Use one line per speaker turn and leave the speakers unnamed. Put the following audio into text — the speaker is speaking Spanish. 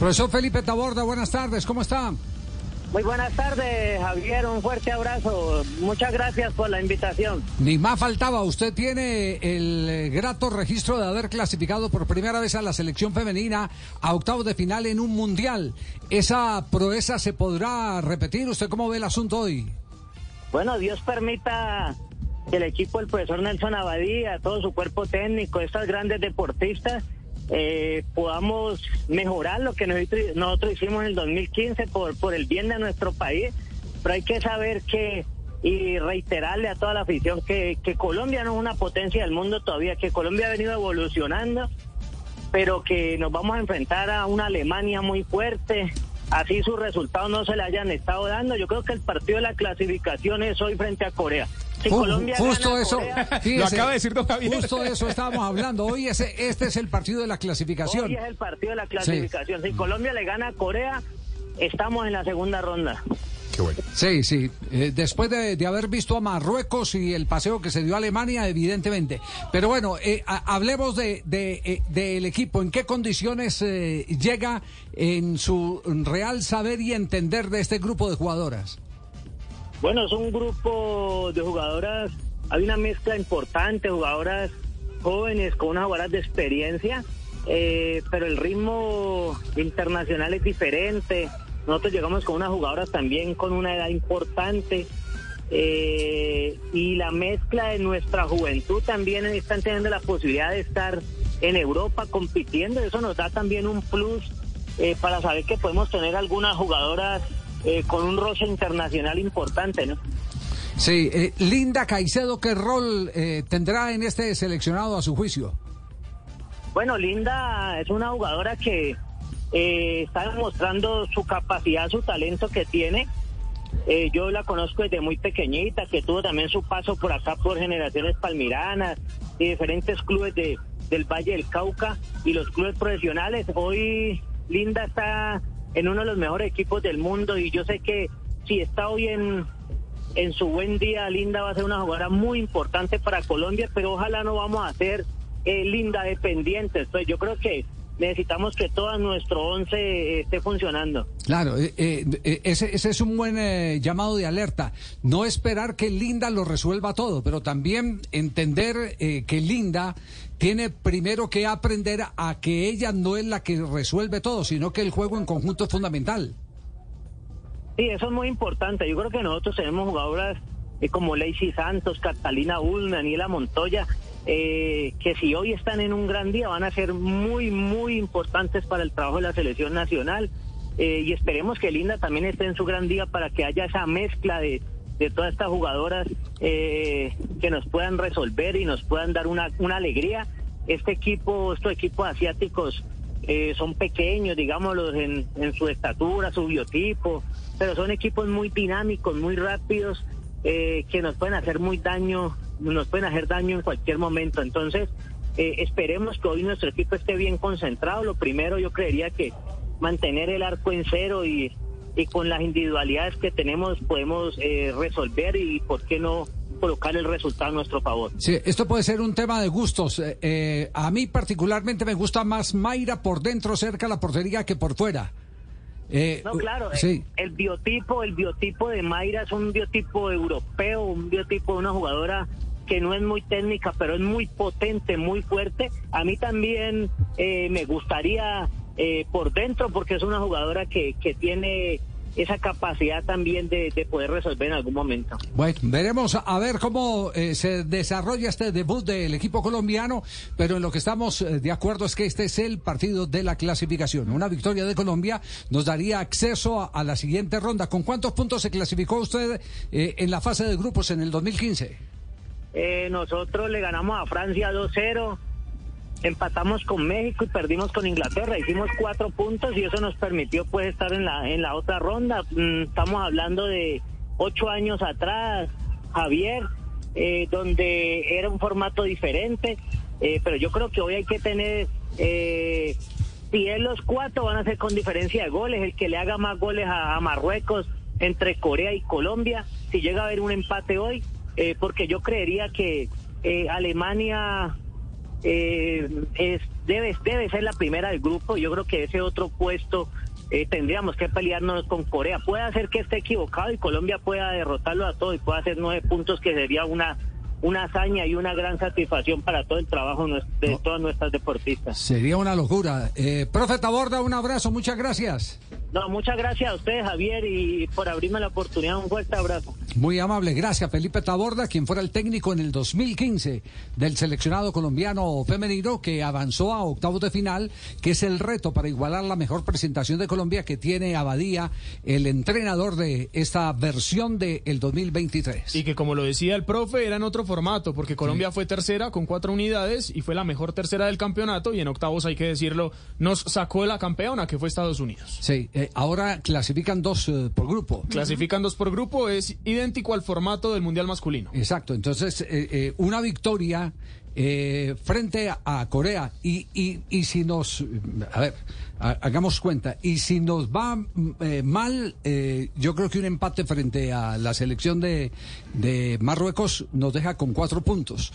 Profesor Felipe Taborda, buenas tardes, ¿cómo está?
Muy buenas tardes, Javier. Un fuerte abrazo. Muchas gracias por la invitación.
Ni más faltaba. Usted tiene el eh, grato registro de haber clasificado por primera vez a la selección femenina a octavos de final en un mundial. ¿Esa proeza se podrá repetir? ¿Usted cómo ve el asunto hoy?
Bueno, Dios permita que el equipo del profesor Nelson Abadía, todo su cuerpo técnico, estas grandes deportistas, eh, podamos mejorar lo que nosotros, hicimos en el 2015 por, por el bien de nuestro país. Pero hay que saber que y reiterarle a toda la afición que, que Colombia no es una potencia del mundo todavía, que Colombia ha venido evolucionando, pero que nos vamos a enfrentar a una Alemania muy fuerte, así sus resultados no se le hayan estado dando. Yo creo que el partido de la clasificación es hoy frente a Corea.
Si Colombia justo eso, lo acaba de decir don Javier. Justo de eso estábamos hablando. Hoy ese, este es el partido de la clasificación.
Hoy es el partido de la clasificación. Si Colombia le gana a Corea, estamos en la segunda ronda.
Qué bueno. Sí, sí. Eh, después de, haber visto a Marruecos y el paseo que se dio a Alemania, evidentemente. Pero bueno, eh, hablemos de, eh, del equipo. ¿En qué condiciones llega en su real saber y entender de este grupo de jugadoras?
Bueno, es un grupo de jugadoras, hay una mezcla importante, jugadoras jóvenes con unas jugadoras de experiencia, eh, pero el ritmo internacional es diferente. Nosotros llegamos con unas jugadoras también con una edad importante. Eh, y la mezcla de nuestra juventud también están teniendo la posibilidad de estar en Europa compitiendo. Eso nos da también un plus eh, para saber que podemos tener algunas jugadoras eh, con un roce internacional importante, ¿no?
Sí, eh, Linda Caicedo, ¿qué rol eh, tendrá en este seleccionado a su juicio?
Bueno, Linda es una jugadora que está demostrando su capacidad, su talento que tiene. yo la conozco desde muy pequeñita, que tuvo también su paso por acá por generaciones palmiranas y diferentes clubes de, del Valle del Cauca y los clubes profesionales. Hoy Linda está en uno de los mejores equipos del mundo y yo sé que si está hoy en, en su buen día, Linda va a ser una jugadora muy importante para Colombia, pero ojalá no vamos a ser eh, Linda dependientes. Pues yo creo que necesitamos que todo nuestro once eh, esté funcionando.
Claro, eh, ese, ese, es un buen llamado de alerta. No esperar que Linda lo resuelva todo, pero también entender que Linda tiene primero que aprender a que ella no es la que resuelve todo, sino que el juego en conjunto es fundamental.
Sí, eso es muy importante. Yo creo que nosotros tenemos jugadoras eh, como Lacey Santos, Catalina Ulm, Daniela Montoya, eh, que si hoy están en un gran día van a ser muy, muy importantes para el trabajo de la selección nacional. Eh, y esperemos que Linda también esté en su gran día para que haya esa mezcla de, de todas estas jugadoras eh, que nos puedan resolver y nos puedan dar una, una alegría. Este equipo, estos equipos asiáticos eh, son pequeños, digámoslo, en, en, su estatura, su biotipo, pero son equipos muy dinámicos, muy rápidos, eh, que nos pueden hacer muy daño, nos pueden hacer daño en cualquier momento. Entonces, esperemos que hoy nuestro equipo esté bien concentrado. Lo primero, yo creería que mantener el arco en cero y y con las individualidades que tenemos podemos eh, resolver y por qué no colocar el resultado a nuestro favor.
Sí, esto puede ser un tema de gustos. Eh, eh, a mí particularmente me gusta más Mayra por dentro cerca de la portería que por fuera.
no, claro, sí. el biotipo, el biotipo de Mayra es un biotipo europeo, un biotipo de una jugadora que no es muy técnica, pero es muy potente, muy fuerte. A mí también me gustaría eh, por dentro porque es una jugadora que, tiene esa capacidad también de, poder resolver en algún momento.
Bueno, veremos a ver cómo eh, se desarrolla este debut del equipo colombiano, pero en lo que estamos eh, de acuerdo es que este es el partido de la clasificación. Una victoria de Colombia nos daría acceso a, la siguiente ronda. ¿Con cuántos puntos se clasificó usted en la fase de grupos en el 2015?
Nosotros le ganamos a Francia 2-0 empatamos con México y perdimos con Inglaterra. Hicimos cuatro puntos y eso nos permitió pues estar en la, en la otra ronda. Mm, estamos hablando de ocho años atrás, Javier, eh, donde era un formato diferente. Eh, pero yo creo que hoy hay que tener, eh, si es los cuatro van a ser con diferencia de goles, el que le haga más goles a, a Marruecos entre Corea y Colombia, si llega a haber un empate hoy, porque yo creería que Alemania eh, es, debe, debe ser la primera del grupo. Yo creo que ese otro puesto eh, tendríamos que pelearnos con Corea. Puede ser que esté equivocado y Colombia pueda derrotarlo a todo y pueda hacer nueve puntos, que sería una una hazaña y una gran satisfacción para todo el trabajo de todas nuestras deportistas.
Sería una locura. Eh, profe Taborda, un abrazo, muchas gracias.
No, muchas gracias a ustedes, Javier, y por abrirme la oportunidad. Un fuerte abrazo.
Muy amable, gracias. Felipe Taborda, quien fuera el técnico en el 2015 del seleccionado colombiano femenino que avanzó a octavos de final, que es el reto para igualar la mejor presentación de Colombia que tiene Abadía, el entrenador de esta versión del el 2023.
Y que, como lo decía el profe, era en otro formato, porque Colombia fue tercera con cuatro unidades y fue la mejor tercera del campeonato. Y en octavos, hay que decirlo, nos sacó la campeona, que fue Estados Unidos.
Sí. Eh, ahora clasifican dos eh, por grupo.
Clasifican dos por grupo, es idéntico al formato del Mundial masculino.
Exacto, entonces eh, una victoria frente a, Corea y, y, si nos, a ver, hagamos cuenta, y si nos va mal, yo creo que un empate frente a la selección de, de Marruecos nos deja con cuatro puntos.